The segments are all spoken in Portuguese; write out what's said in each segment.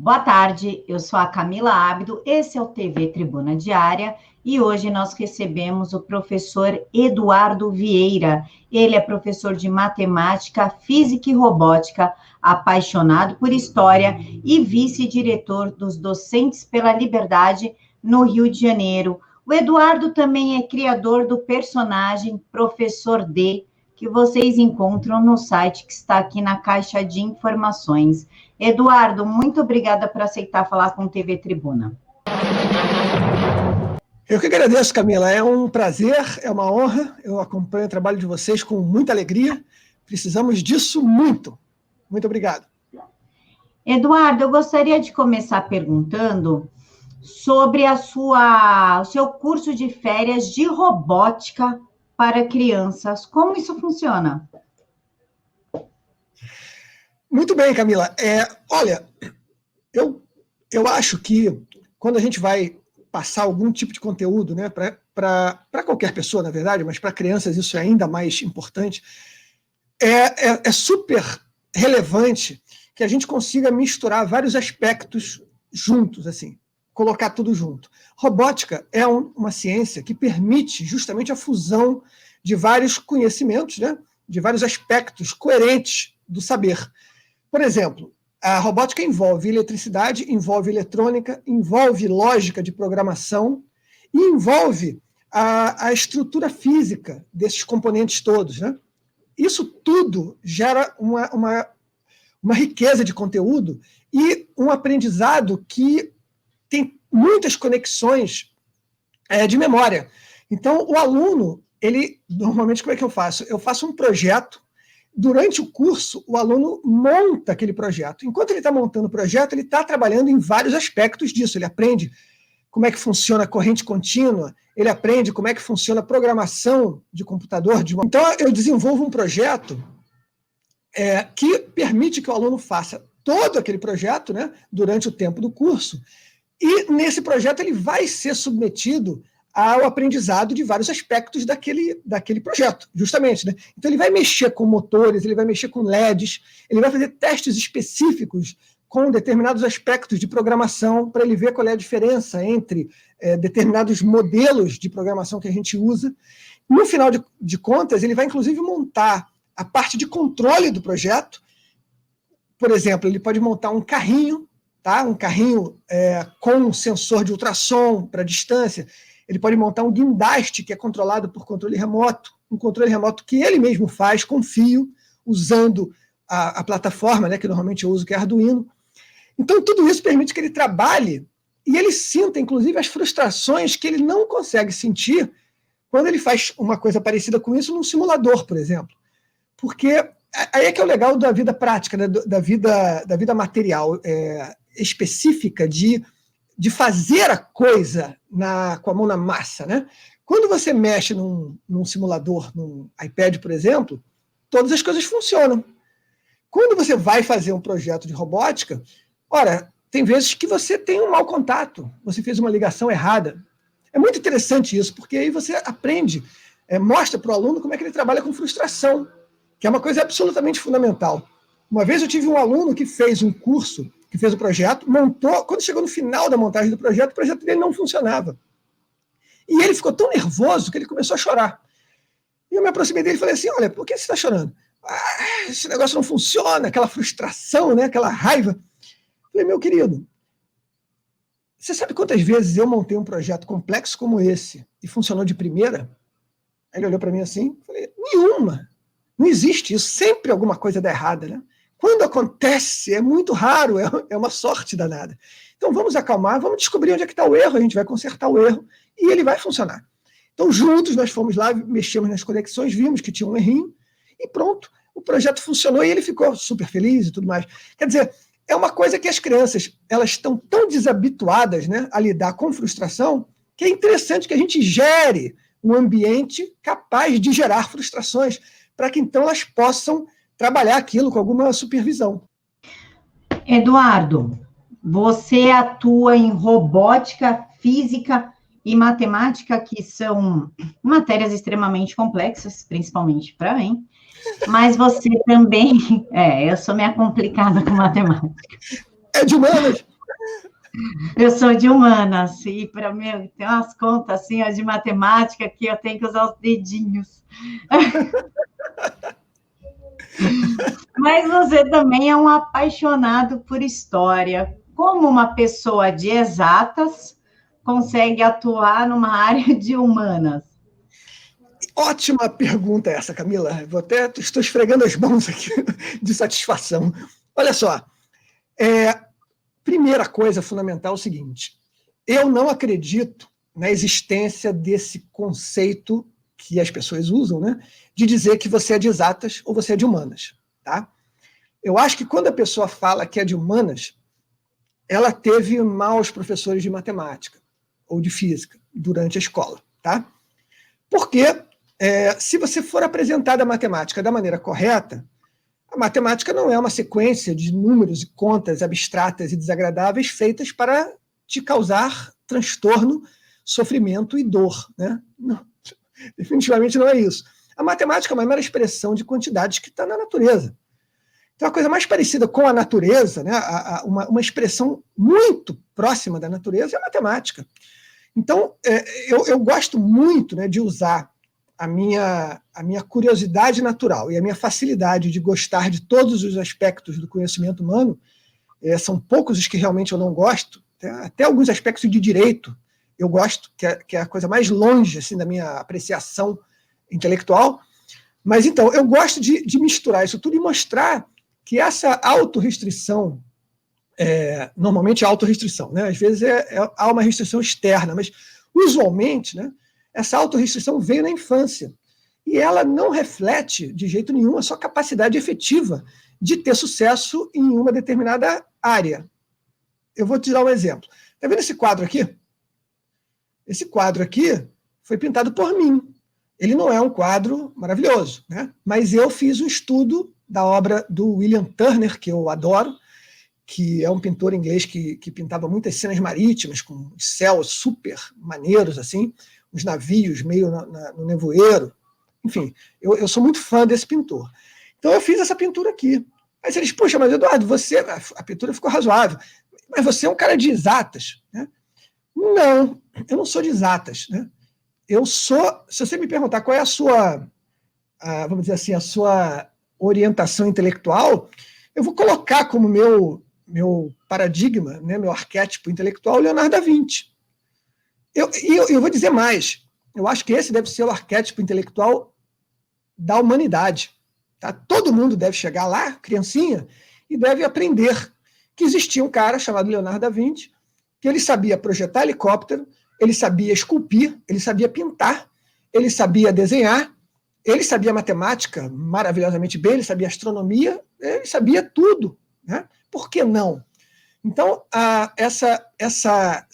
Boa tarde, eu sou a Camila Ábido, esse é o TV Tribuna Diária e hoje nós recebemos o professor Eduardo Vieira. Ele é professor de matemática, física e robótica, apaixonado por história e vice-diretor dos Docentes pela Liberdade no Rio de Janeiro. O Eduardo também é criador do personagem Professor D, que vocês encontram no site que está aqui na caixa de informações. Eduardo, muito obrigada por aceitar falar com o TV Tribuna. Eu que agradeço, Camila. É um prazer, é uma honra. Eu acompanho o trabalho de vocês com muita alegria. Precisamos disso muito. Muito obrigado. Eduardo, eu gostaria de começar perguntando sobre a sua, o seu curso de férias de robótica para crianças. Como isso funciona? Muito bem, Camila. É, olha, eu, eu acho que quando a gente vai passar algum tipo de conteúdo né, para qualquer pessoa, na verdade, mas para crianças isso é ainda mais importante, é, é, é super relevante que a gente consiga misturar vários aspectos juntos, assim colocar tudo junto. Robótica é um, uma ciência que permite justamente a fusão de vários conhecimentos, né? de vários aspectos coerentes do saber. Por exemplo, a robótica envolve eletricidade, envolve eletrônica, envolve lógica de programação e envolve a, a estrutura física desses componentes todos. Né? Isso tudo gera uma, uma, uma riqueza de conteúdo e um aprendizado que tem muitas conexões é, de memória. Então, o aluno, ele normalmente como é que eu faço? Eu faço um projeto. Durante o curso, o aluno monta aquele projeto. Enquanto ele está montando o projeto, ele está trabalhando em vários aspectos disso. Ele aprende como é que funciona a corrente contínua, ele aprende como é que funciona a programação de computador. De uma... Então, eu desenvolvo um projeto é, que permite que o aluno faça todo aquele projeto né, durante o tempo do curso e nesse projeto ele vai ser submetido ao aprendizado de vários aspectos daquele, daquele projeto, justamente. Né? Então ele vai mexer com motores, ele vai mexer com LEDs, ele vai fazer testes específicos com determinados aspectos de programação para ele ver qual é a diferença entre é, determinados modelos de programação que a gente usa. No final de, de contas, ele vai inclusive montar a parte de controle do projeto. Por exemplo, ele pode montar um carrinho tá? um carrinho é, com um sensor de ultrassom para distância. Ele pode montar um guindaste que é controlado por controle remoto, um controle remoto que ele mesmo faz com fio, usando a, a plataforma, né, que normalmente eu uso, que é Arduino. Então, tudo isso permite que ele trabalhe e ele sinta, inclusive, as frustrações que ele não consegue sentir quando ele faz uma coisa parecida com isso num simulador, por exemplo. Porque aí é que é o legal da vida prática, né, da, vida, da vida material. É, específica de, de fazer a coisa na, com a mão na massa. Né? Quando você mexe num, num simulador, num iPad, por exemplo, todas as coisas funcionam. Quando você vai fazer um projeto de robótica, ora, tem vezes que você tem um mau contato, você fez uma ligação errada. É muito interessante isso, porque aí você aprende, é, mostra para o aluno como é que ele trabalha com frustração, que é uma coisa absolutamente fundamental. Uma vez eu tive um aluno que fez um curso que fez o projeto, montou. Quando chegou no final da montagem do projeto, o projeto dele não funcionava. E ele ficou tão nervoso que ele começou a chorar. E eu me aproximei dele e falei assim: Olha, por que você está chorando? Ah, esse negócio não funciona, aquela frustração, né, aquela raiva. Eu falei, meu querido, você sabe quantas vezes eu montei um projeto complexo como esse e funcionou de primeira? Aí ele olhou para mim assim, falei, nenhuma. Não existe isso. Sempre alguma coisa dá errada, né? Quando acontece, é muito raro, é, é uma sorte danada. Então vamos acalmar, vamos descobrir onde é que está o erro, a gente vai consertar o erro e ele vai funcionar. Então, juntos, nós fomos lá, mexemos nas conexões, vimos que tinha um errinho e pronto, o projeto funcionou e ele ficou super feliz e tudo mais. Quer dizer, é uma coisa que as crianças elas estão tão desabituadas né, a lidar com frustração que é interessante que a gente gere um ambiente capaz de gerar frustrações, para que então elas possam trabalhar aquilo com alguma supervisão. Eduardo, você atua em robótica, física e matemática, que são matérias extremamente complexas, principalmente para mim. Mas você também. É, eu sou meio complicada com matemática. É de humanas. Eu sou de humanas, e para mim tem umas contas assim, de matemática que eu tenho que usar os dedinhos. Mas você também é um apaixonado por história. Como uma pessoa de exatas consegue atuar numa área de humanas? Ótima pergunta essa, Camila. Vou até estou esfregando as mãos aqui de satisfação. Olha só, é, primeira coisa fundamental é o seguinte: eu não acredito na existência desse conceito que as pessoas usam, né, de dizer que você é de exatas ou você é de humanas, tá? Eu acho que quando a pessoa fala que é de humanas, ela teve maus professores de matemática ou de física durante a escola, tá? Porque é, se você for apresentada a matemática da maneira correta, a matemática não é uma sequência de números e contas abstratas e desagradáveis feitas para te causar transtorno, sofrimento e dor. Né? Não, definitivamente não é isso. A matemática é uma mera expressão de quantidades que está na natureza. Então, a coisa mais parecida com a natureza, né, a, a, uma, uma, expressão muito próxima da natureza, é a matemática. Então, é, eu, eu, gosto muito né, de usar a minha, a minha curiosidade natural e a minha facilidade de gostar de todos os aspectos do conhecimento humano, é, são poucos os que realmente eu não gosto, até, até alguns aspectos de direito eu gosto, que é, que é a coisa mais longe assim, da minha apreciação intelectual. Mas então, eu gosto de, de misturar isso tudo e mostrar que essa autorrestrição, é, normalmente é autorrestrição, né? às vezes é, é, há uma restrição externa, mas usualmente, né, essa autorrestrição veio na infância. E ela não reflete, de jeito nenhum, a sua capacidade efetiva de ter sucesso em uma determinada área. Eu vou te dar um exemplo. Está vendo esse quadro aqui? Esse quadro aqui foi pintado por mim. Ele não é um quadro maravilhoso, né? mas eu fiz um estudo da obra do William Turner, que eu adoro, que é um pintor inglês que, que pintava muitas cenas marítimas, com céus super maneiros, assim os navios meio na, na, no nevoeiro. Enfim, eu, eu sou muito fã desse pintor. Então eu fiz essa pintura aqui. Aí diz, puxa, mas Eduardo, você. A pintura ficou razoável, mas você é um cara de exatas. Né? Não, eu não sou de exatas. Né? Eu sou. Se você me perguntar qual é a sua, a, vamos dizer assim, a sua orientação intelectual, eu vou colocar como meu, meu paradigma, né, meu arquétipo intelectual, Leonardo da Vinci. Eu, eu, eu vou dizer mais. Eu acho que esse deve ser o arquétipo intelectual da humanidade. Tá? Todo mundo deve chegar lá, criancinha, e deve aprender que existia um cara chamado Leonardo da Vinci, que ele sabia projetar helicóptero, ele sabia esculpir, ele sabia pintar, ele sabia desenhar, ele sabia matemática maravilhosamente bem, ele sabia astronomia, ele sabia tudo. Né? Por que não? Então, a, essa, essa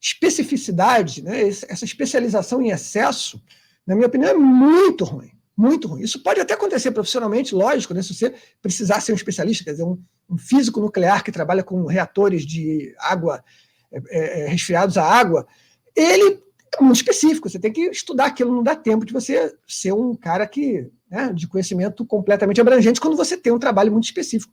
especificidade, né, essa especialização em excesso, na minha opinião, é muito ruim. Muito ruim. Isso pode até acontecer profissionalmente, lógico, né, se você precisar ser um especialista, quer dizer, um, um físico nuclear que trabalha com reatores de água, é, é, é, resfriados à água, ele é muito específico, você tem que estudar aquilo, não dá tempo de você ser um cara que, né, de conhecimento completamente abrangente quando você tem um trabalho muito específico.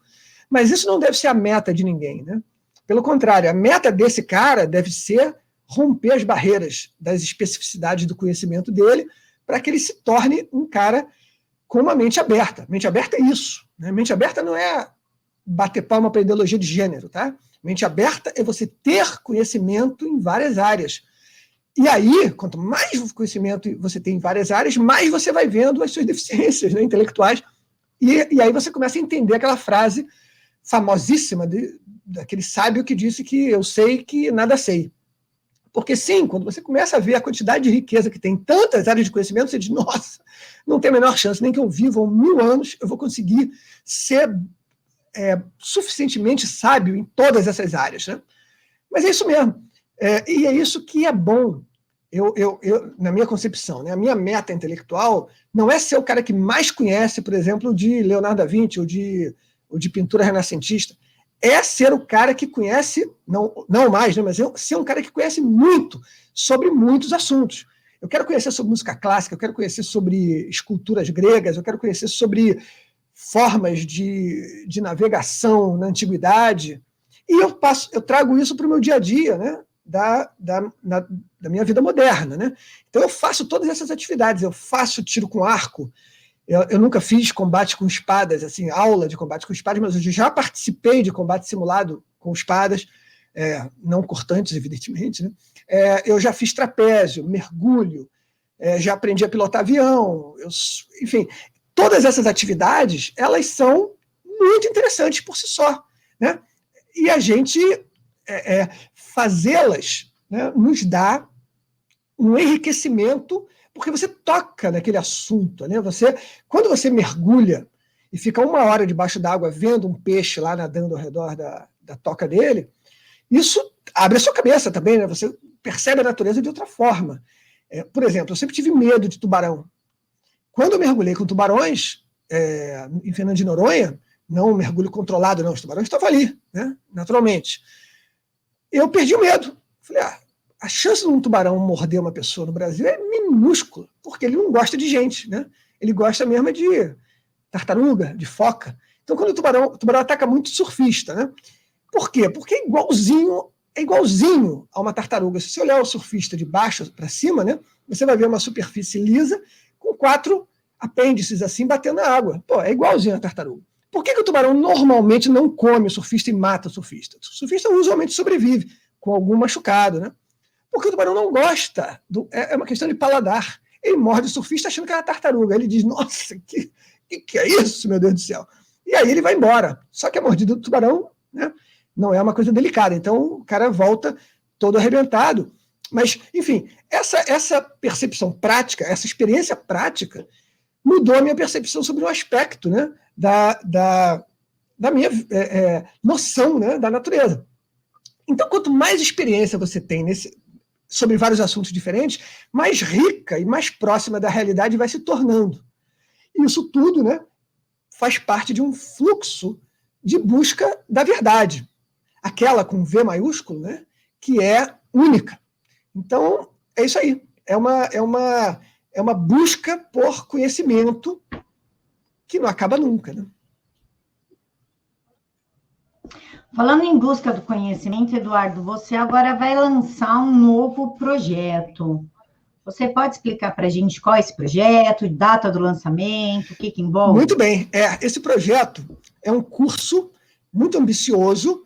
Mas isso não deve ser a meta de ninguém, né? Pelo contrário, a meta desse cara deve ser romper as barreiras das especificidades do conhecimento dele para que ele se torne um cara com uma mente aberta. Mente aberta é isso. Né? Mente aberta não é bater palma para ideologia de gênero, tá? Mente aberta é você ter conhecimento em várias áreas. E aí, quanto mais conhecimento você tem em várias áreas, mais você vai vendo as suas deficiências né, intelectuais. E, e aí você começa a entender aquela frase famosíssima de, daquele sábio que disse que eu sei que nada sei. Porque sim, quando você começa a ver a quantidade de riqueza que tem em tantas áreas de conhecimento, você diz, nossa, não tem a menor chance, nem que eu viva mil anos, eu vou conseguir ser é, suficientemente sábio em todas essas áreas. Né? Mas é isso mesmo. É, e é isso que é bom, eu, eu, eu, na minha concepção. Né? A minha meta intelectual não é ser o cara que mais conhece, por exemplo, de Leonardo da Vinci ou de, ou de pintura renascentista é ser o cara que conhece, não, não mais, né, mas é ser um cara que conhece muito sobre muitos assuntos. Eu quero conhecer sobre música clássica, eu quero conhecer sobre esculturas gregas, eu quero conhecer sobre formas de, de navegação na antiguidade. E eu passo, eu trago isso para o meu dia a dia, né? Da, da, na, da minha vida moderna, né? Então eu faço todas essas atividades, eu faço tiro com arco, eu, eu, nunca fiz combate com espadas, assim, aula de combate com espadas, mas eu já participei de combate simulado com espadas, é, não cortantes, evidentemente. Né? É, eu já fiz trapézio, mergulho, é, já aprendi a pilotar avião, eu, enfim, todas essas atividades elas são muito interessantes por si só, né? E a gente é, é, fazê-las né, nos dá um enriquecimento porque você toca naquele assunto, né? Você, quando você mergulha e fica uma hora debaixo d'água vendo um peixe lá nadando ao redor da, da toca dele, isso abre a sua cabeça também, né? Você percebe a natureza de outra forma. É, por exemplo, eu sempre tive medo de tubarão. Quando eu mergulhei com tubarões é, em Fernando de Noronha, não um mergulho controlado, não, os tubarões estavam ali, né? naturalmente. Eu perdi o medo. Falei, ah, a chance de um tubarão morder uma pessoa no Brasil é minúscula, porque ele não gosta de gente, né? Ele gosta mesmo de tartaruga, de foca. Então, quando o tubarão, o tubarão ataca muito surfista, né? Por quê? Porque é igualzinho, é igualzinho a uma tartaruga. Se você olhar o surfista de baixo para cima, né? Você vai ver uma superfície lisa com quatro apêndices assim batendo na água. Pô, é igualzinho a tartaruga. Por que, que o tubarão normalmente não come o surfista e mata o surfista? O surfista usualmente sobrevive com algum machucado, né? Porque o tubarão não gosta, do, é, é uma questão de paladar. Ele morde o surfista achando que é uma tartaruga. Ele diz: Nossa, que, que, que é isso, meu Deus do céu? E aí ele vai embora. Só que a mordida do tubarão né, não é uma coisa delicada. Então o cara volta todo arrebentado. Mas, enfim, essa, essa percepção prática, essa experiência prática, mudou a minha percepção sobre o aspecto né, da, da, da minha é, é, noção né, da natureza. Então, quanto mais experiência você tem nesse, sobre vários assuntos diferentes, mais rica e mais próxima da realidade vai se tornando. E isso tudo né, faz parte de um fluxo de busca da verdade, aquela com V maiúsculo, né, que é única. Então, é isso aí. É uma, é uma, é uma busca por conhecimento que não acaba nunca. Né? Falando em busca do conhecimento, Eduardo, você agora vai lançar um novo projeto. Você pode explicar para a gente qual é esse projeto, data do lançamento, o que, que envolve? Muito bem. É, esse projeto é um curso muito ambicioso,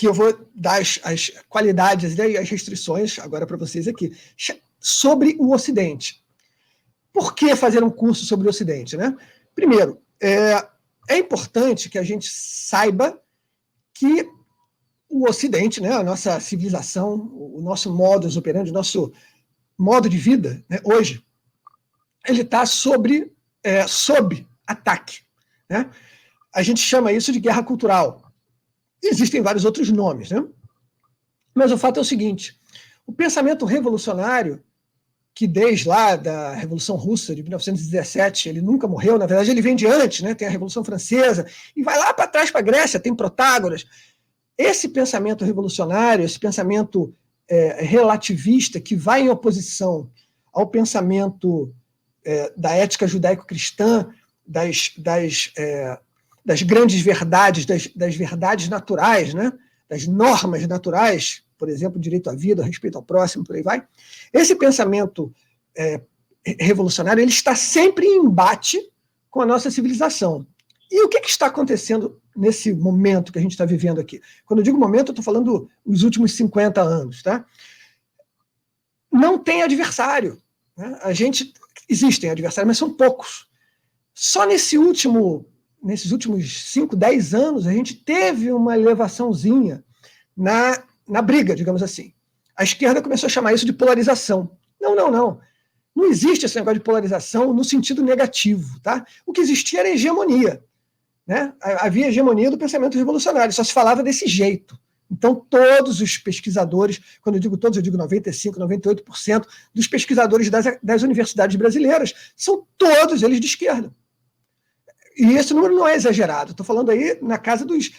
que eu vou dar as, as qualidades e as restrições agora para vocês aqui, sobre o Ocidente. Por que fazer um curso sobre o Ocidente? Né? Primeiro, é, é importante que a gente saiba que o Ocidente, né, a nossa civilização, o nosso modus operandi, o nosso modo de vida, né, hoje, ele está sobre, é, sob ataque. Né? A gente chama isso de guerra cultural. Existem vários outros nomes, né? mas o fato é o seguinte: o pensamento revolucionário, que desde lá da Revolução Russa de 1917 ele nunca morreu, na verdade ele vem de antes, né? tem a Revolução Francesa, e vai lá para trás para a Grécia, tem Protágoras. Esse pensamento revolucionário, esse pensamento é, relativista que vai em oposição ao pensamento é, da ética judaico-cristã, das, das, é, das grandes verdades, das, das verdades naturais, né? das normas naturais, por exemplo, direito à vida, respeito ao próximo, por aí vai. Esse pensamento é, revolucionário ele está sempre em embate com a nossa civilização. E o que, que está acontecendo nesse momento que a gente está vivendo aqui? Quando eu digo momento, eu estou falando os últimos 50 anos. Tá? Não tem adversário. Né? A gente existem adversários, mas são poucos. Só nesse último, nesses últimos 5, 10 anos, a gente teve uma elevaçãozinha na na briga, digamos assim. A esquerda começou a chamar isso de polarização. Não, não, não. Não existe esse negócio de polarização no sentido negativo. Tá? O que existia era hegemonia. Né? Havia hegemonia do pensamento revolucionário, só se falava desse jeito. Então, todos os pesquisadores, quando eu digo todos, eu digo 95%, 98% dos pesquisadores das, das universidades brasileiras, são todos eles de esquerda. E esse número não é exagerado. Estou falando aí na casa dos.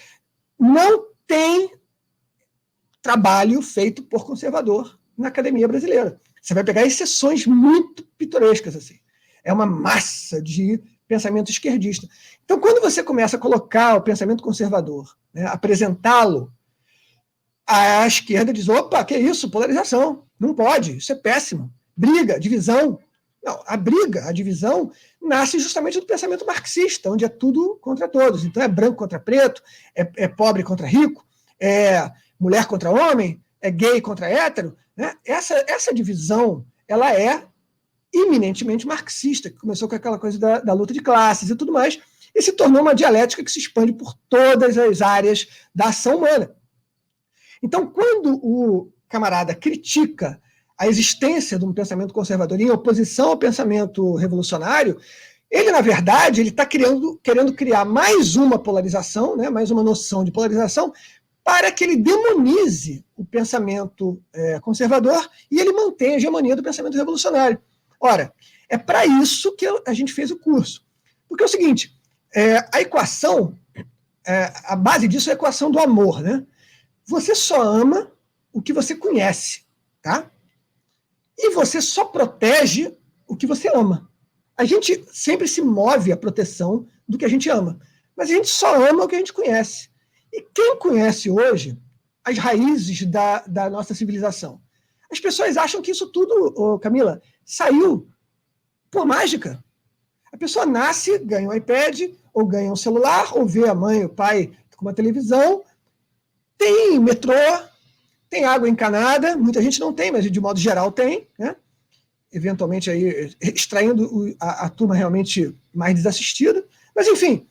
Não tem trabalho feito por conservador na academia brasileira. Você vai pegar exceções muito pitorescas assim. É uma massa de pensamento esquerdista. Então, quando você começa a colocar o pensamento conservador, né, apresentá-lo a esquerda diz: opa, que isso? Polarização. Não pode, isso é péssimo. Briga, divisão. Não, a briga, a divisão, nasce justamente do pensamento marxista, onde é tudo contra todos. Então é branco contra preto, é, é pobre contra rico, é mulher contra homem, é gay contra hétero. Né? Essa, essa divisão ela é eminentemente marxista, que começou com aquela coisa da, da luta de classes e tudo mais, e se tornou uma dialética que se expande por todas as áreas da ação humana. Então, quando o camarada critica a existência de um pensamento conservador em oposição ao pensamento revolucionário, ele, na verdade, ele está querendo, criar mais uma polarização, né, mais uma noção de polarização, para que ele demonize o pensamento é, conservador e ele mantenha a hegemonia do pensamento revolucionário. Ora, é para isso que a gente fez o curso. Porque é o seguinte, é, a equação, é, a base disso é a equação do amor, né? Você só ama o que você conhece, tá? E você só protege o que você ama. A gente sempre se move à proteção do que a gente ama, mas a gente só ama o que a gente conhece. E quem conhece hoje as raízes da, da nossa civilização? As pessoas acham que isso tudo, Camila, saiu por mágica. A pessoa nasce, ganha um iPad, ou ganha um celular, ou vê a mãe, o pai com uma televisão, tem metrô, tem água encanada, muita gente não tem, mas de modo geral tem, né? eventualmente aí extraindo a, a turma realmente mais desassistida. Mas, enfim,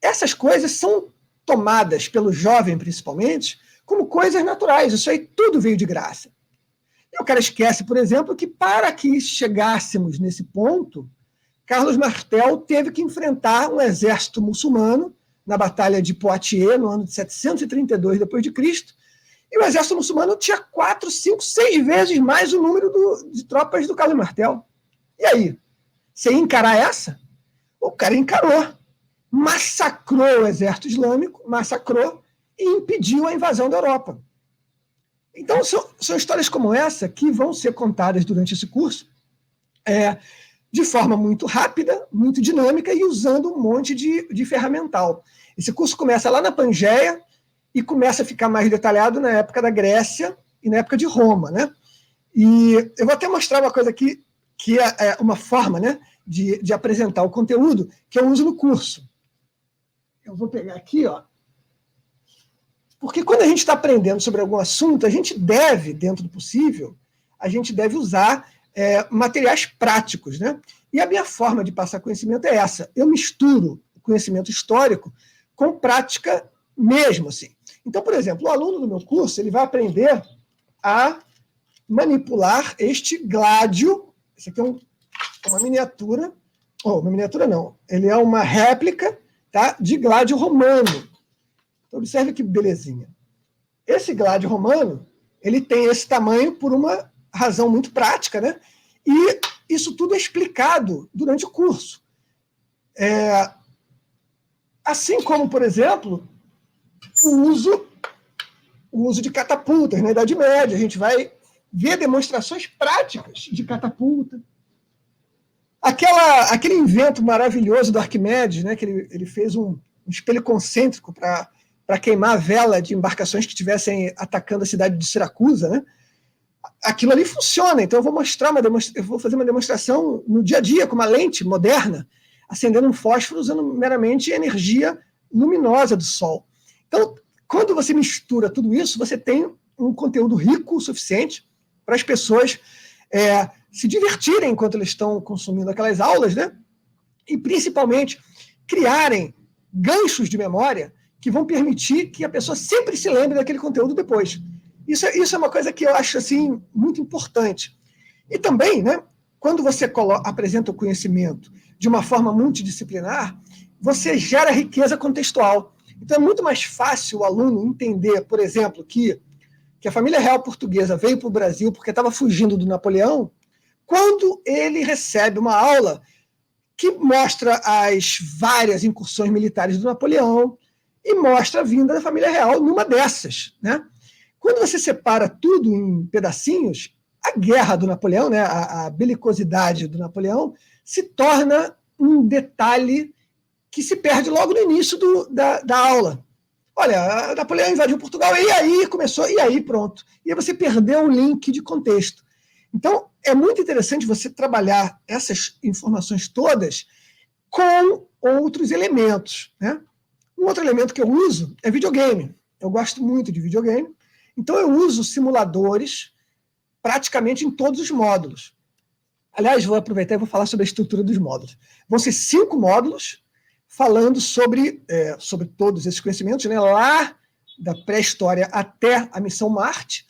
essas coisas são tomadas pelo jovem, principalmente, como coisas naturais. Isso aí tudo veio de graça. E o cara esquece, por exemplo, que para que chegássemos nesse ponto, Carlos Martel teve que enfrentar um exército muçulmano na Batalha de Poitiers, no ano de 732 d.C., e o exército muçulmano tinha quatro, cinco, seis vezes mais o número do, de tropas do Carlos Martel. E aí? Você ia encarar essa? O cara encarou. Massacrou o exército islâmico, massacrou e impediu a invasão da Europa. Então, são, são histórias como essa que vão ser contadas durante esse curso é, de forma muito rápida, muito dinâmica e usando um monte de, de ferramental. Esse curso começa lá na Pangeia, e começa a ficar mais detalhado na época da Grécia e na época de Roma, né? E eu vou até mostrar uma coisa aqui, que é, é uma forma né, de, de apresentar o conteúdo que eu uso no curso. Eu vou pegar aqui, ó. Porque quando a gente está aprendendo sobre algum assunto, a gente deve, dentro do possível, a gente deve usar é, materiais práticos, né? E a minha forma de passar conhecimento é essa. Eu misturo conhecimento histórico com prática mesmo, assim. Então, por exemplo, o aluno do meu curso ele vai aprender a manipular este gládio. Esse aqui é um, uma miniatura, ou oh, uma miniatura não, ele é uma réplica tá, de gládio romano. Então, observe que belezinha. Esse gládio romano ele tem esse tamanho por uma razão muito prática, né? E isso tudo é explicado durante o curso. É, assim como, por exemplo, o uso, o uso de catapultas na Idade Média. A gente vai ver demonstrações práticas de catapulta. Aquela, aquele invento maravilhoso do Arquimedes, né, que ele, ele fez um, um espelho concêntrico para queimar a vela de embarcações que estivessem atacando a cidade de Siracusa, né? Aquilo ali funciona, então eu vou mostrar uma eu vou fazer uma demonstração no dia a dia com uma lente moderna, acendendo um fósforo usando meramente energia luminosa do sol. Então, quando você mistura tudo isso, você tem um conteúdo rico o suficiente para as pessoas é, se divertirem enquanto eles estão consumindo aquelas aulas, né? E principalmente criarem ganchos de memória que vão permitir que a pessoa sempre se lembre daquele conteúdo depois. Isso é, isso é uma coisa que eu acho assim muito importante. E também, né, quando você apresenta o conhecimento de uma forma multidisciplinar, você gera riqueza contextual. Então é muito mais fácil o aluno entender, por exemplo, que, que a família real portuguesa veio para o Brasil porque estava fugindo do Napoleão, quando ele recebe uma aula que mostra as várias incursões militares do Napoleão e mostra a vinda da família real numa dessas. Né? Quando você separa tudo em pedacinhos, a guerra do Napoleão, né, a, a belicosidade do Napoleão, se torna um detalhe que se perde logo no início do, da, da aula. olha, Napoleão invadiu Portugal, e aí começou, e aí pronto. E aí você perdeu o link de contexto. Então, é muito interessante você trabalhar essas informações todas com outros elementos. Né? Um outro elemento que eu uso é videogame. Eu gosto muito de videogame. Então, eu uso simuladores praticamente em todos os módulos. Aliás, vou aproveitar e vou falar sobre a estrutura dos módulos. Vão ser cinco módulos falando sobre, é, sobre todos esses conhecimentos, né, lá da pré-história até a missão Marte,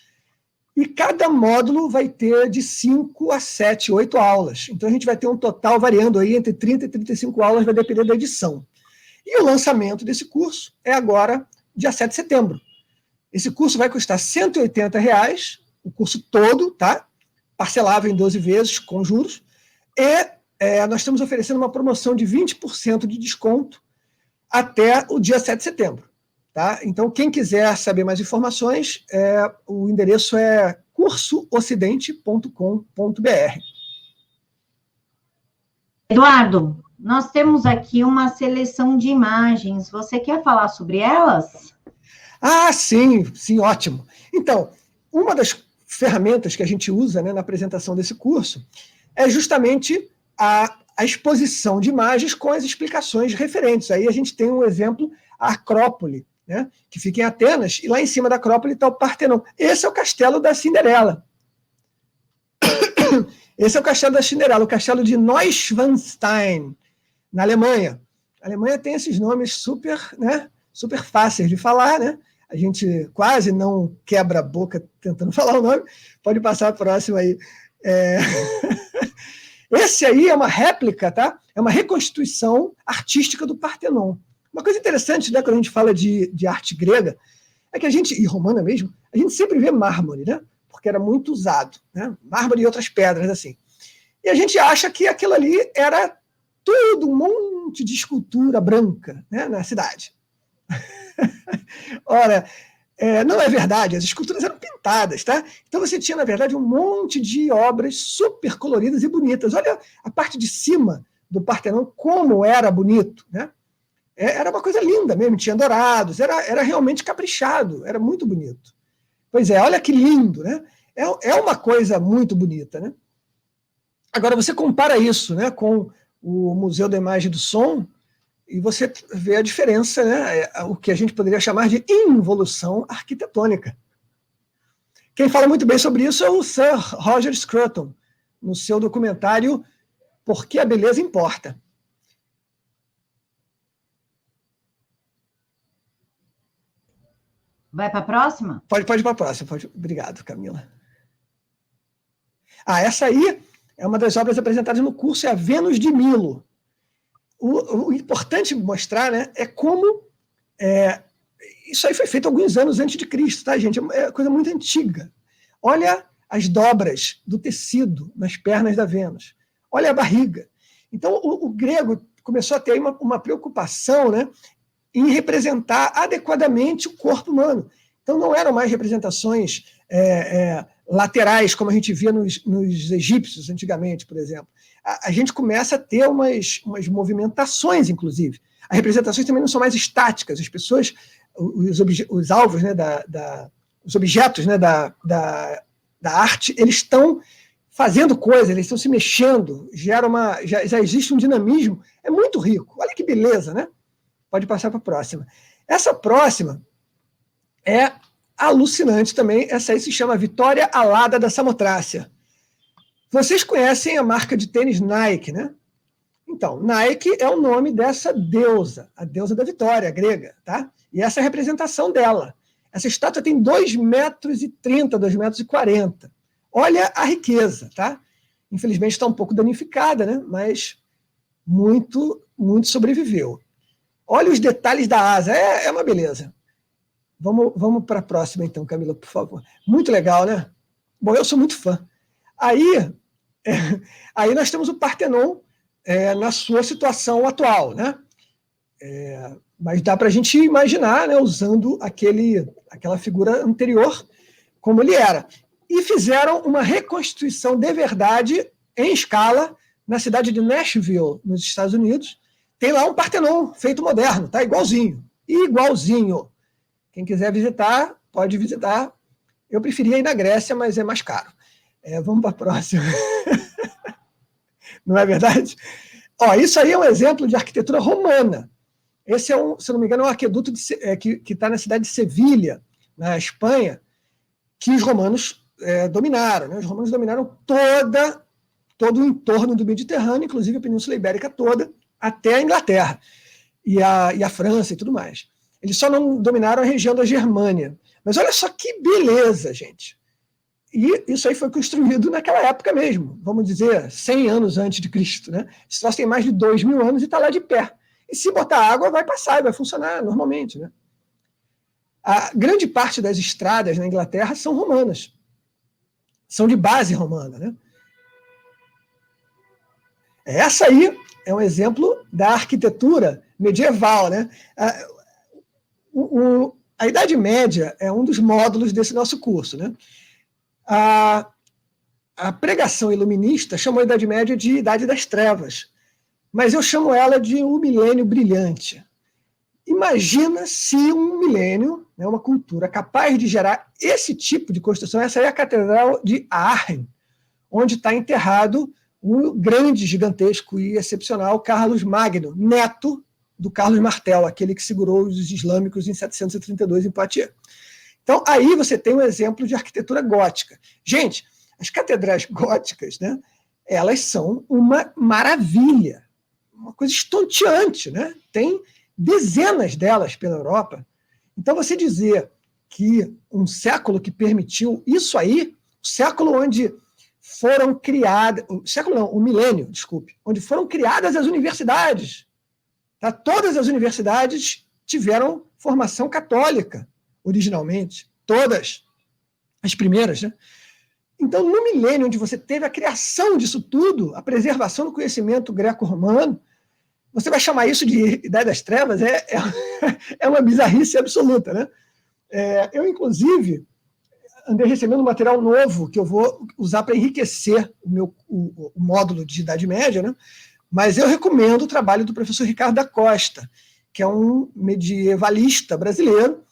e cada módulo vai ter de 5 a 7, 8 aulas. Então a gente vai ter um total variando aí entre 30 e 35 aulas, vai depender da edição. E o lançamento desse curso é agora, dia 7 de setembro. Esse curso vai custar 180 reais, o curso todo, tá? Parcelável em 12 vezes, com juros. E é, nós estamos oferecendo uma promoção de 20% de desconto até o dia 7 de setembro. Tá? Então, quem quiser saber mais informações, é, o endereço é cursoocidente.com.br. Eduardo, nós temos aqui uma seleção de imagens. Você quer falar sobre elas? Ah, sim, sim, ótimo. Então, uma das ferramentas que a gente usa né, na apresentação desse curso é justamente a, a exposição de imagens com as explicações referentes. Aí a gente tem um exemplo, a Acrópole, né, que fica em Atenas, e lá em cima da Acrópole está o Partenon. Esse é o castelo da Cinderela. Esse é o castelo da Cinderela, o castelo de Neuschwanstein, na Alemanha. A Alemanha tem esses nomes super, né, super fáceis de falar, né? A gente quase não quebra a boca tentando falar o nome. Pode passar a próxima aí. É... Esse aí é uma réplica, tá? É uma reconstituição artística do Partenon. Uma coisa interessante, né, quando a gente fala de, de arte grega, é que a gente, e romana mesmo, a gente sempre vê mármore, né? Porque era muito usado, né? Mármore e outras pedras, assim. E a gente acha que aquilo ali era tudo um monte de escultura branca né, na cidade. Ora, é, não é verdade, as esculturas eram pintadas, tá? Então você tinha, na verdade, um monte de obras super coloridas e bonitas. Olha a parte de cima do Partenon, como era bonito, né? É, era uma coisa linda mesmo, tinha dourados, era, era realmente caprichado, era muito bonito. Pois é, olha que lindo, né? É, é uma coisa muito bonita, né? Agora, você compara isso né, com o Museu da Imagem e do Som, e você vê a diferença, né? É, o que a gente poderia chamar de involução arquitetônica. Quem fala muito bem sobre isso é o Sir Roger Scruton, no seu documentário Por que a Beleza Importa. Vai para a próxima? Pode, pode ir para a próxima. Pode. Obrigado, Camila. Ah, essa aí é uma das obras apresentadas no curso, é a Vênus de Milo o, o importante mostrar né, é como é, isso aí foi feito alguns anos antes de Cristo, tá, gente? É coisa muito antiga. Olha as dobras do tecido nas pernas da Vênus. Olha a barriga. Então, o, o grego começou a ter uma, uma preocupação né, em representar adequadamente o corpo humano. Então, não eram mais representações é, é, laterais, como a gente via nos, nos egípcios antigamente, por exemplo a, a gente começa a ter umas, umas movimentações, inclusive. As representações também não são mais estáticas, as pessoas, os, os alvos, né, da, da, os objetos né, da, da, da arte, eles estão fazendo coisas, eles estão se mexendo, gera uma, já, já existe um dinamismo, é muito rico. Olha que beleza, né? Pode passar para a próxima. Essa próxima é alucinante também, essa aí se chama Vitória Alada da Samotrácia. Vocês conhecem a marca de tênis Nike, né? Então, Nike é o nome dessa deusa, a deusa da vitória grega, tá? E essa é a representação dela. Essa estátua tem 2,30 metros e 30, 2 metros 40. Olha a riqueza, tá? Infelizmente está um pouco danificada, né? Mas muito, muito sobreviveu. Olha os detalhes da asa, é, é uma beleza. Vamos, vamos para a próxima, então, Camila, por favor. Muito legal, né? Bom, eu sou muito fã. Aí, é, aí nós temos o Partenon é, na sua situação atual, né? É, mas dá para a gente imaginar, né, usando aquele, aquela figura anterior, como ele era. E fizeram uma reconstituição de verdade em escala na cidade de Nashville, nos Estados Unidos. Tem lá um Partenon feito moderno, tá igualzinho, igualzinho. Quem quiser visitar, pode visitar. Eu preferia ir na Grécia, mas é mais caro. É, vamos para a próxima. não é verdade? Ó, isso aí é um exemplo de arquitetura romana. Esse é um, se não me engano, é um arqueduto de, é, que está na cidade de Sevilha, na Espanha, que os romanos é, dominaram. Né? Os romanos dominaram toda, todo o entorno do Mediterrâneo, inclusive a Península Ibérica toda, até a Inglaterra e a, e a França e tudo mais. Eles só não dominaram a região da Germânia. Mas olha só que beleza, gente. E isso aí foi construído naquela época mesmo, vamos dizer, 100 anos antes de Cristo. Né? Esse tem mais de 2 mil anos e está lá de pé. E se botar água, vai passar e vai funcionar normalmente. Né? A grande parte das estradas na Inglaterra são romanas. São de base romana. Né? Essa aí é um exemplo da arquitetura medieval. Né? A, o, a Idade Média é um dos módulos desse nosso curso. Né? A, a pregação iluminista chamou a Idade Média de Idade das Trevas, mas eu chamo ela de um milênio brilhante. Imagina se um milênio, né, uma cultura capaz de gerar esse tipo de construção, essa é a Catedral de Aachen, onde está enterrado o grande, gigantesco e excepcional Carlos Magno, neto do Carlos Martel, aquele que segurou os islâmicos em 732 em Poitiers. Então, aí você tem um exemplo de arquitetura gótica. Gente, as catedrais góticas, né, elas são uma maravilha, uma coisa estonteante. Né? Tem dezenas delas pela Europa. Então, você dizer que um século que permitiu isso aí, o século onde foram criadas, século não, o milênio, desculpe, onde foram criadas as universidades. Tá? Todas as universidades tiveram formação católica originalmente, todas as primeiras, né? Então, no milênio, onde você teve a criação disso tudo, a preservação do conhecimento greco-romano, você vai chamar isso de Idade das Trevas? É, é, é uma bizarrice absoluta, né? É, eu, inclusive, andei recebendo um material novo que eu vou usar para enriquecer o meu o, o, módulo de Idade Média, né? Mas eu recomendo o trabalho do professor Ricardo da Costa, que é um medievalista brasileiro,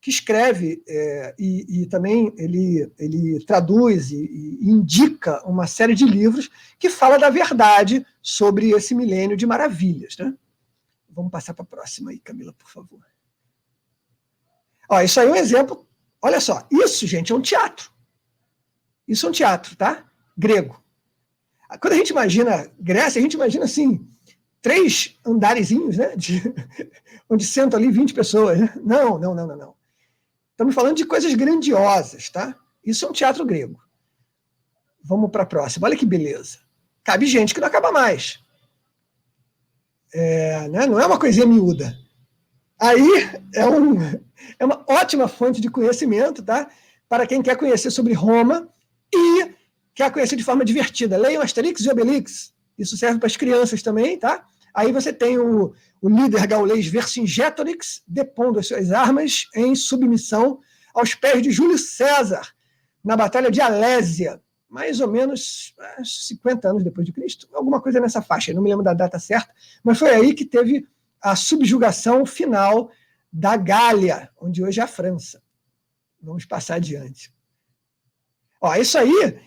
que escreve é, e, e, também ele, ele traduz e, e, indica uma série de livros que fala da verdade sobre esse milênio de maravilhas. Né? Vamos passar para a próxima aí, Camila, por favor. Ó, isso aí é um exemplo. Olha só, isso, gente, é um teatro. Isso é um teatro, tá? Grego. Quando a gente imagina Grécia, a gente imagina assim, três andarezinhos, né? De, onde sentam ali 20 pessoas. Né? Não, não, não, não, não. Estamos falando de coisas grandiosas, tá? Isso é um teatro grego. Vamos para a próxima. Olha que beleza. Cabe gente que não acaba mais. É, né? Não é uma coisinha miúda. Aí é, um, é uma ótima fonte de conhecimento, tá? Para quem quer conhecer sobre Roma e quer conhecer de forma divertida. Leiam Asterix e Obelix. Isso serve para as crianças também, tá? Aí você tem o, o líder gaulês Vercingetorix depondo as suas armas em submissão aos pés de Júlio César, na Batalha de Alésia, mais ou menos 50 anos depois de Cristo, alguma coisa nessa faixa, não me lembro da data certa, mas foi aí que teve a subjugação final da Gália, onde hoje é a França. Vamos passar adiante. Ó, isso aí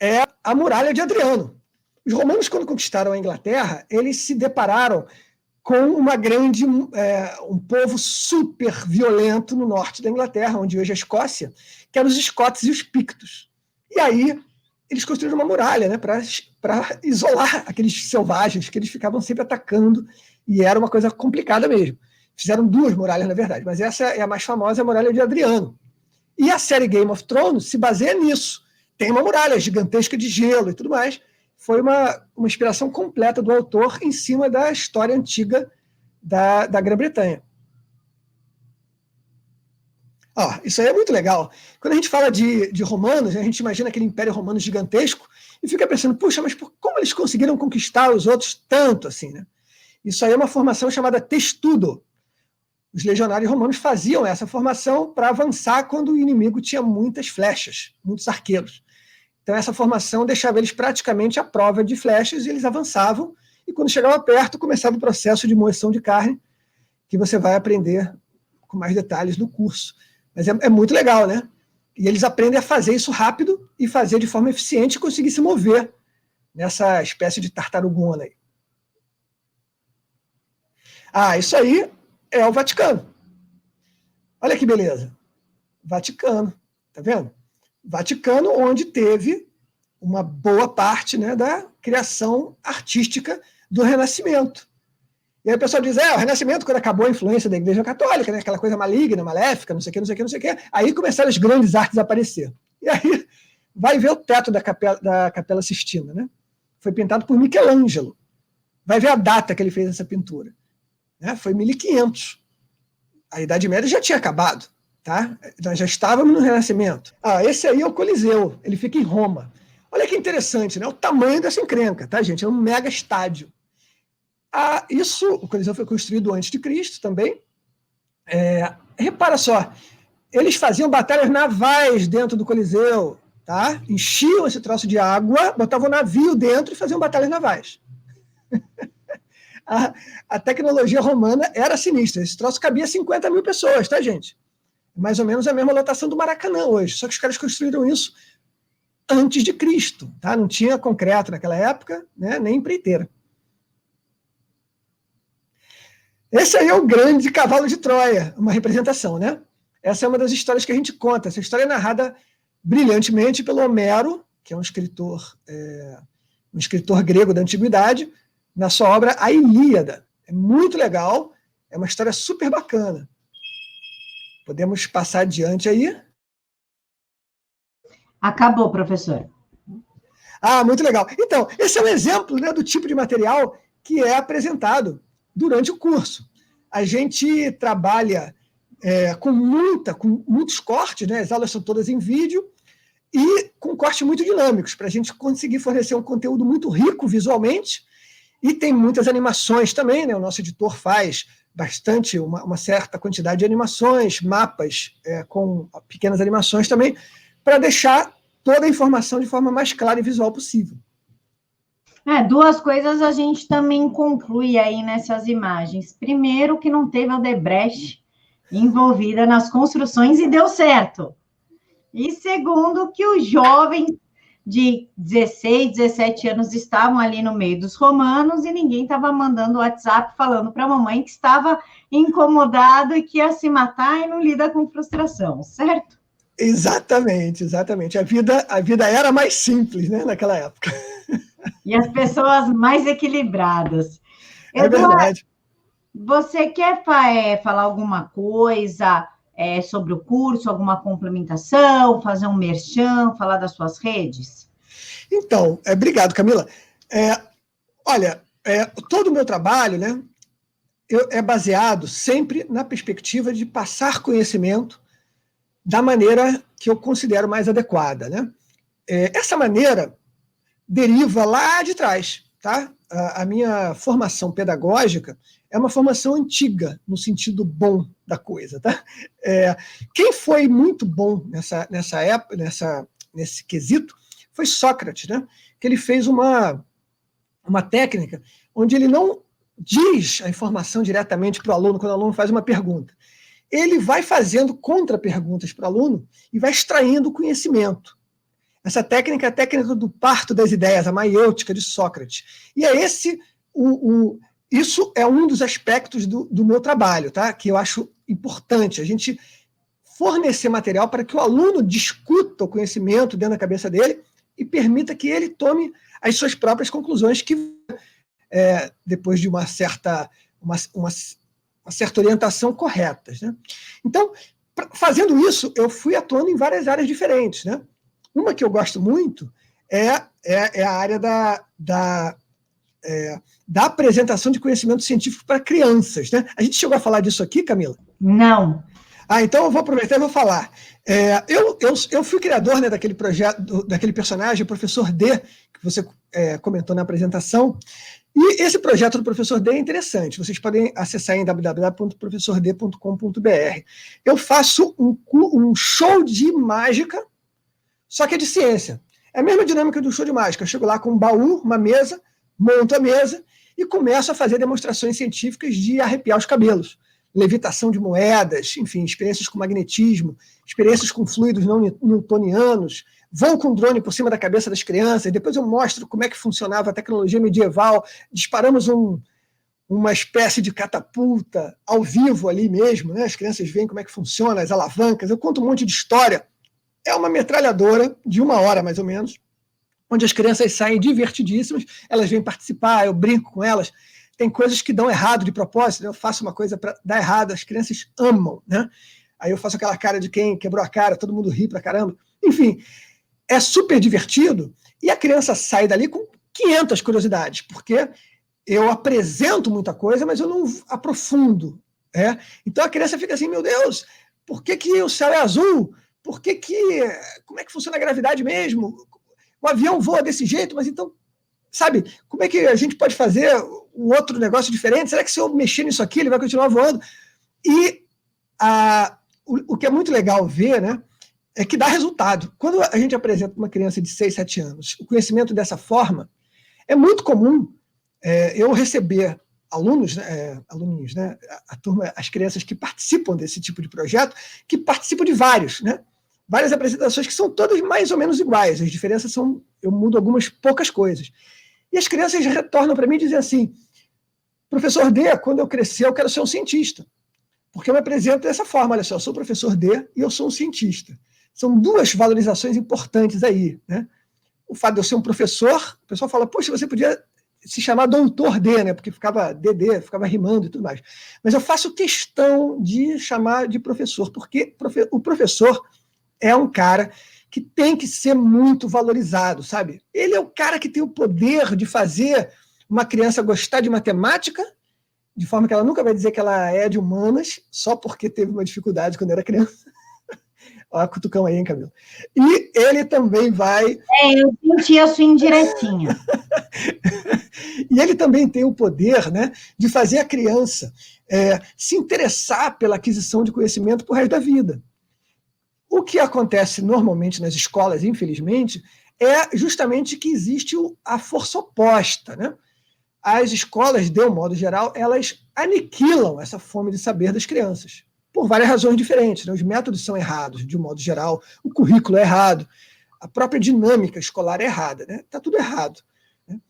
é a muralha de Adriano. Os romanos, quando conquistaram a Inglaterra, eles se depararam com uma grande, é, um povo super violento no norte da Inglaterra, onde hoje é a Escócia, que eram os escotes e os pictos. E aí eles construíram uma muralha né, para isolar aqueles selvagens que eles ficavam sempre atacando, e era uma coisa complicada mesmo. Fizeram duas muralhas, na verdade, mas essa é a mais famosa, a muralha de Adriano. E a série Game of Thrones se baseia nisso. Tem uma muralha gigantesca de gelo e tudo mais, foi uma, uma inspiração completa do autor em cima da história antiga da, da Grã-Bretanha. Ó, isso aí é muito legal. Quando a gente fala de, de romanos, a gente imagina aquele império romano gigantesco e fica pensando, puxa, mas por, como eles conseguiram conquistar os outros tanto assim, né? Isso aí é uma formação chamada testudo. Os legionários romanos faziam essa formação para avançar quando o inimigo tinha muitas flechas, muitos arqueiros. Então, essa formação deixava eles praticamente à prova de flechas e eles avançavam. E quando chegava perto, começava o processo de moeção de carne, que você vai aprender com mais detalhes no curso. Mas é, é muito legal, né? E eles aprendem a fazer isso rápido e fazer de forma eficiente e conseguir se mover nessa espécie de tartarugona aí. Ah, isso aí é o Vaticano. Olha que beleza. Vaticano, tá vendo? Vaticano, onde teve uma boa parte né, da criação artística do Renascimento. E aí o pessoal diz, é, o Renascimento, quando acabou a influência da Igreja Católica, né, aquela coisa maligna, maléfica, não sei o que, não sei o que, não sei o que, aí começaram as grandes artes a aparecer. E aí vai ver o teto da Capela, da Capela Sistina, né? Foi pintado por Michelangelo. Vai ver a data que ele fez essa pintura. Né? Foi 1500. A Idade Média já tinha acabado. Tá? Nós já estávamos no Renascimento. Ah, esse aí é o Coliseu, ele fica em Roma. Olha que interessante, né? O tamanho dessa encrenca, tá, gente? É um mega estádio. Ah, isso, o Coliseu foi construído antes de Cristo também. É, repara só, eles faziam batalhas navais dentro do Coliseu, tá? Enchiam esse troço de água, botavam navio dentro e faziam batalhas navais. a, a, tecnologia romana era sinistra. Esse troço cabia 50 mil pessoas, tá, gente? Mais ou menos a mesma lotação do Maracanã hoje. Só que os caras construíram isso antes de Cristo, tá? Não tinha concreto naquela época, né? nem empreiteira. Esse aí é o grande cavalo de Troia, uma representação, né? Essa é uma das histórias que a gente conta. Essa história é narrada brilhantemente pelo Homero, que é um escritor, é, um escritor grego da antiguidade, na sua obra A Ilíada. É muito legal, é uma história super bacana. Podemos passar adiante aí. Acabou, professor. Ah, muito legal. Então, esse é um exemplo né, do tipo de material que é apresentado durante o curso. A gente trabalha é, com muita, com muitos cortes, né? As aulas são todas em vídeo e com cortes muito dinâmicos para a gente conseguir fornecer um conteúdo muito rico visualmente e tem muitas animações também, né? O nosso editor faz bastante, uma, uma certa quantidade de animações, mapas é, com pequenas animações também, para deixar toda a informação de forma mais clara e visual possível. É, duas coisas a gente também conclui aí nessas imagens. Primeiro, que não teve a Debrecht envolvida nas construções e deu certo. E segundo, que os jovens de 16, 17 anos estavam ali no meio dos romanos e ninguém estava mandando WhatsApp falando para a mamãe que estava incomodado e que ia se matar e não lida com frustração, certo? Exatamente, exatamente. A vida, a vida era mais simples, né, naquela época. E as pessoas mais equilibradas. É Eduardo, verdade. Você quer é, falar alguma coisa? É, sobre o curso, alguma complementação, fazer um merchan, falar das suas redes? Então, é, obrigado, Camila. É, olha, é, todo o meu trabalho né, eu, é baseado sempre na perspectiva de passar conhecimento da maneira que eu considero mais adequada. Né? É, essa maneira deriva lá de trás. Tá? A, a minha formação pedagógica é uma formação antiga, no sentido bom da coisa. Tá? É, quem foi muito bom nessa, nessa época, nessa, nesse quesito, foi Sócrates, né? que ele fez uma, uma técnica onde ele não diz a informação diretamente para o aluno quando o aluno faz uma pergunta. Ele vai fazendo contra-perguntas para o aluno e vai extraindo conhecimento. Essa técnica é a técnica do parto das ideias, a maiêutica de Sócrates. E é esse o, o, isso é um dos aspectos do, do meu trabalho, tá? Que eu acho importante. A gente fornecer material para que o aluno discuta o conhecimento dentro da cabeça dele e permita que ele tome as suas próprias conclusões, que é, depois de uma certa, uma, uma, uma certa orientação correta. Né? Então, pra, fazendo isso, eu fui atuando em várias áreas diferentes. Né? Uma que eu gosto muito é, é, é a área da, da é, da apresentação de conhecimento científico para crianças. Né? A gente chegou a falar disso aqui, Camila? Não. Ah, então eu vou aproveitar e vou falar. É, eu, eu, eu fui criador né, daquele projeto, daquele personagem, o professor D, que você é, comentou na apresentação. E esse projeto do professor D é interessante. Vocês podem acessar em www.professord.com.br. Eu faço um, um show de mágica, só que é de ciência. É a mesma dinâmica do show de mágica. Eu chego lá com um baú, uma mesa, monto a mesa e começo a fazer demonstrações científicas de arrepiar os cabelos. levitação de moedas, enfim, experiências com magnetismo, experiências com fluidos não newtonianos, vão com drone por cima da cabeça das crianças, depois eu mostro como é que funcionava a tecnologia medieval, disparamos um, uma espécie de catapulta ao vivo ali mesmo, né? as crianças veem como é que funciona, as alavancas, eu conto um monte de história. É uma metralhadora de uma hora, mais ou menos, onde as crianças saem divertidíssimas, elas vêm participar, eu brinco com elas, tem coisas que dão errado de propósito, eu faço uma coisa para dar errado, as crianças amam, né? Aí eu faço aquela cara de quem quebrou a cara, todo mundo ri pra caramba. Enfim, é super divertido e a criança sai dali com 500 curiosidades, porque eu apresento muita coisa, mas eu não aprofundo. É? Então a criança fica assim, meu Deus, por que, que o céu é azul? Por que, que como é que funciona a gravidade mesmo? O avião voa desse jeito, mas então, sabe, como é que a gente pode fazer um outro negócio diferente? Será que se eu mexer nisso aqui, ele vai continuar voando? E a, o, o que é muito legal ver, né? é que dá resultado. Quando a gente apresenta uma criança de 6, 7 anos o conhecimento dessa forma, é muito comum é, eu receber alunos, né, é, alunos, né, a, a, turma, as crianças que participam desse tipo de projeto, que participam de vários, né, várias apresentações que são todas mais ou menos iguais. As diferenças são, eu mudo algumas poucas coisas. E as crianças retornam para mim e dizem assim, professor D, quando eu crescer eu quero ser um cientista. Porque eu me apresento dessa forma, olha só, eu sou professor D e eu sou um cientista. São duas valorizações importantes aí. Né? O fato de eu ser um professor, o pessoal fala, poxa, você podia se chamar doutor D, né? porque ficava DD, ficava rimando e tudo mais. Mas eu faço questão de chamar de professor, porque o professor é um cara que tem que ser muito valorizado, sabe? Ele é o cara que tem o poder de fazer uma criança gostar de matemática, de forma que ela nunca vai dizer que ela é de humanas, só porque teve uma dificuldade quando era criança. Olha a cutucão aí, hein, Camila? E ele também vai. É, eu senti a sua indiretinha. e ele também tem o poder né, de fazer a criança é, se interessar pela aquisição de conhecimento por resto da vida. O que acontece normalmente nas escolas, infelizmente, é justamente que existe a força oposta. Né? As escolas, de um modo geral, elas aniquilam essa fome de saber das crianças por várias razões diferentes. Né? Os métodos são errados, de um modo geral, o currículo é errado, a própria dinâmica escolar é errada, está né? Tá tudo errado. Né?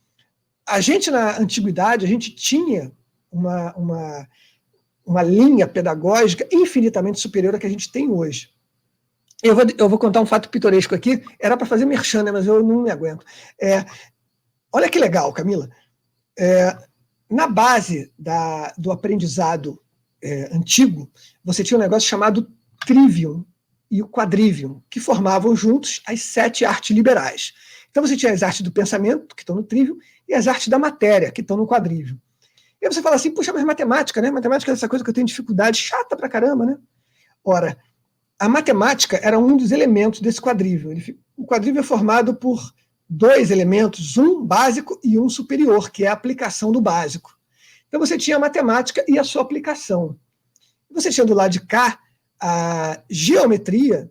A gente, na antiguidade, a gente tinha uma, uma, uma linha pedagógica infinitamente superior à que a gente tem hoje. Eu vou, eu vou contar um fato pitoresco aqui, era para fazer merchan, né? mas eu não me aguento. É, olha que legal, Camila. É, na base da, do aprendizado é, antigo, você tinha um negócio chamado trivium e o quadrivium, que formavam juntos as sete artes liberais. Então você tinha as artes do pensamento, que estão no trivium, e as artes da matéria, que estão no quadrivium. E aí você fala assim, puxa, mas matemática, né? Matemática é essa coisa que eu tenho dificuldade, chata pra caramba, né? Ora, a matemática era um dos elementos desse quadrivium. Ele, o quadrivium é formado por dois elementos, um básico e um superior, que é a aplicação do básico. Então você tinha a matemática e a sua aplicação. Você tinha do lado de cá a geometria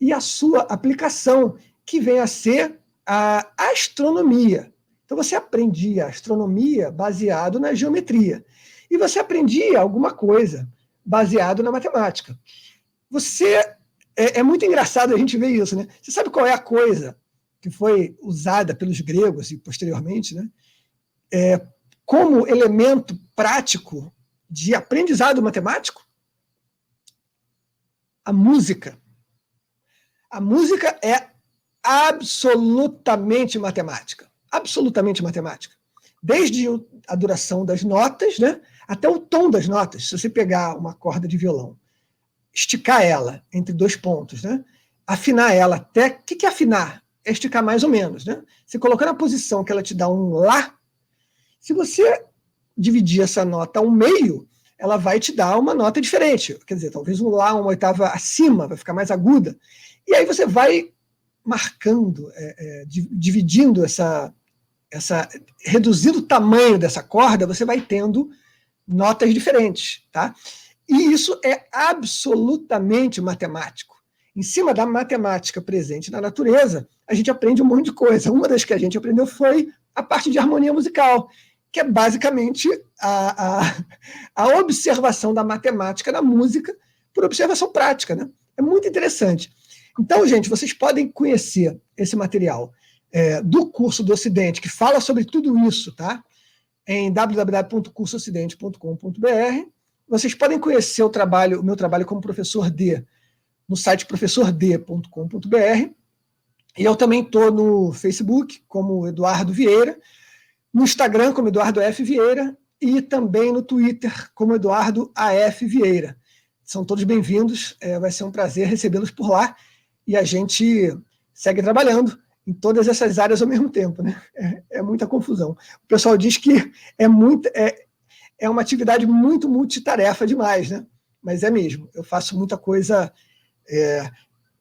e a sua aplicação, que vem a ser a astronomia. Então você aprendia astronomia baseado na geometria. E você aprendia alguma coisa baseado na matemática. Você é, é, muito engraçado a gente ver isso, né? Você sabe qual é a coisa que foi usada pelos gregos e posteriormente, né? É, como elemento prático de aprendizado matemático? A música. A música é absolutamente matemática. Absolutamente matemática. Desde a duração das notas, né, até o tom das notas. Se você pegar uma corda de violão, esticar ela entre dois pontos, né, afinar ela até. O que é afinar? É esticar mais ou menos. Né? Você colocar na posição que ela te dá um Lá, se você dividir essa nota ao meio, ela vai te dar uma nota diferente. Quer dizer, talvez um Lá, uma oitava acima, vai ficar mais aguda. E aí você vai marcando, é, é, dividindo essa, essa. reduzindo o tamanho dessa corda, você vai tendo notas diferentes. Tá? E isso é absolutamente matemático. Em cima da matemática presente na natureza, a gente aprende um monte de coisa. Uma das que a gente aprendeu foi a parte de harmonia musical que é basicamente a, a, a observação da matemática na música por observação prática. Né? É muito interessante. Então, gente, vocês podem conhecer esse material é, do curso do Ocidente, que fala sobre tudo isso, tá? Em www.cursoocidente.com.br. Vocês podem conhecer o trabalho, o meu trabalho como professor D no site professord.com.br. E eu também estou no Facebook como Eduardo Vieira, no Instagram como Eduardo F. Vieira e também no Twitter como Eduardo AF Vieira. São todos bem-vindos, é, vai ser um prazer recebê-los por lá e a gente segue trabalhando em todas essas áreas ao mesmo tempo, né? É, é muita confusão. O pessoal diz que é, muito, é, é uma atividade muito multitarefa demais, né? Mas é mesmo. Eu faço muita coisa é,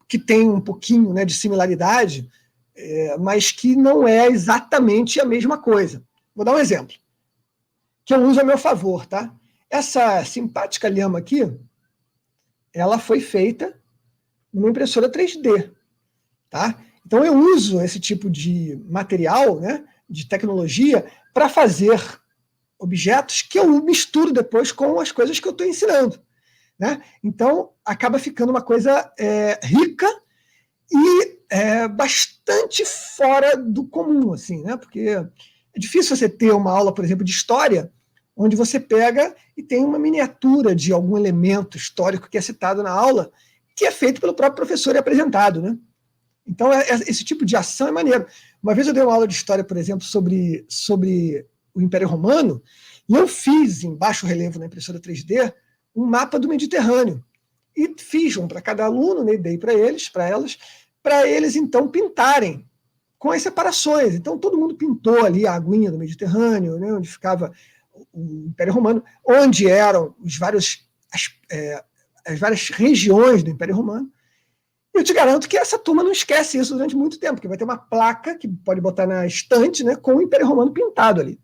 que tem um pouquinho né, de similaridade, é, mas que não é exatamente a mesma coisa. Vou dar um exemplo, que eu uso a meu favor, tá? Essa simpática lhama aqui, ela foi feita numa impressora 3D, tá? Então eu uso esse tipo de material, né, de tecnologia, para fazer objetos que eu misturo depois com as coisas que eu estou ensinando. Né? Então, acaba ficando uma coisa é, rica e é, bastante fora do comum, assim, né? porque é difícil você ter uma aula, por exemplo, de história, onde você pega e tem uma miniatura de algum elemento histórico que é citado na aula, que é feito pelo próprio professor e apresentado. Né? Então, é, é, esse tipo de ação é maneiro. Uma vez eu dei uma aula de história, por exemplo, sobre, sobre o Império Romano, e eu fiz em baixo relevo na impressora 3D um mapa do Mediterrâneo. E fiz um para cada aluno, né, dei para eles, para elas, para eles então pintarem com as separações. Então todo mundo pintou ali a aguinha do Mediterrâneo, né, onde ficava o Império Romano, onde eram os vários, as, é, as várias regiões do Império Romano. E eu te garanto que essa turma não esquece isso durante muito tempo, porque vai ter uma placa que pode botar na estante né, com o Império Romano pintado ali.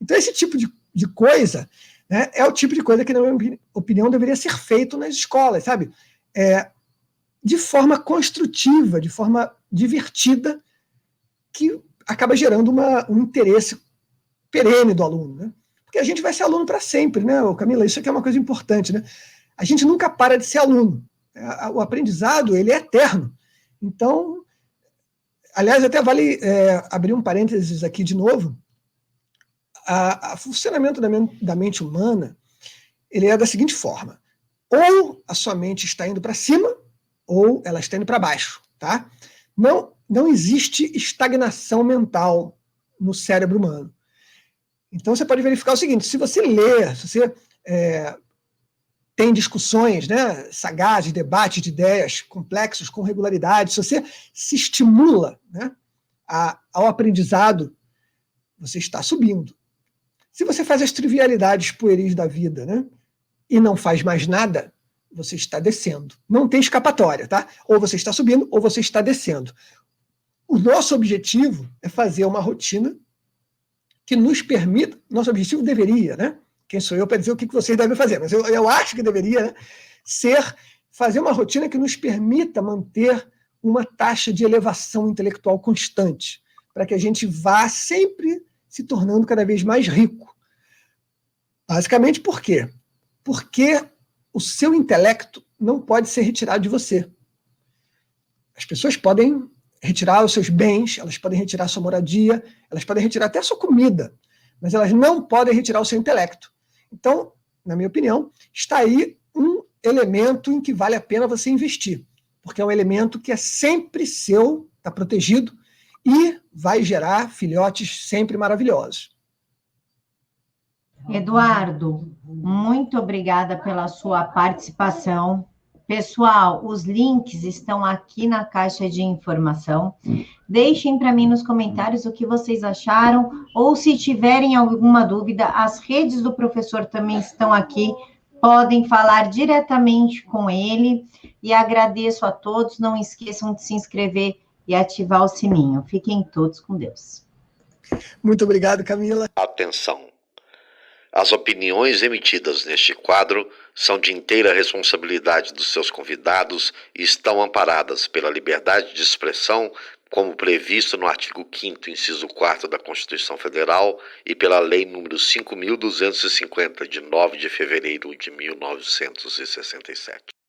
Então, esse tipo de, de coisa né, é o tipo de coisa que, na minha opinião, deveria ser feito nas escolas, sabe? É, de forma construtiva, de forma divertida, que acaba gerando uma, um interesse perene do aluno, né? Porque a gente vai ser aluno para sempre, né, Camila? Isso aqui é uma coisa importante, né? A gente nunca para de ser aluno. É, o aprendizado, ele é eterno. Então, aliás, até vale é, abrir um parênteses aqui de novo, o funcionamento da, da mente humana ele é da seguinte forma: ou a sua mente está indo para cima, ou ela está indo para baixo, tá? Não, não existe estagnação mental no cérebro humano. Então você pode verificar o seguinte: se você lê, se você é, tem discussões, né, sagazes, debates de ideias complexos com regularidade, se você se estimula né, a, ao aprendizado, você está subindo. Se você faz as trivialidades pueris da vida, né? E não faz mais nada, você está descendo. Não tem escapatória, tá? Ou você está subindo ou você está descendo. O nosso objetivo é fazer uma rotina que nos permita. Nosso objetivo deveria, né? Quem sou eu para dizer o que vocês devem fazer? Mas eu, eu acho que deveria né? ser fazer uma rotina que nos permita manter uma taxa de elevação intelectual constante, para que a gente vá sempre se tornando cada vez mais rico. Basicamente por quê? Porque o seu intelecto não pode ser retirado de você. As pessoas podem retirar os seus bens, elas podem retirar sua moradia, elas podem retirar até sua comida, mas elas não podem retirar o seu intelecto. Então, na minha opinião, está aí um elemento em que vale a pena você investir, porque é um elemento que é sempre seu, está protegido, e vai gerar filhotes sempre maravilhosos. Eduardo, muito obrigada pela sua participação. Pessoal, os links estão aqui na caixa de informação. Deixem para mim nos comentários o que vocês acharam, ou se tiverem alguma dúvida, as redes do professor também estão aqui. Podem falar diretamente com ele. E agradeço a todos. Não esqueçam de se inscrever e ativar o sininho. Fiquem todos com Deus. Muito obrigado, Camila. Atenção. As opiniões emitidas neste quadro são de inteira responsabilidade dos seus convidados e estão amparadas pela liberdade de expressão como previsto no artigo 5 inciso 4 da Constituição Federal e pela Lei nº 5250 de 9 de fevereiro de 1967.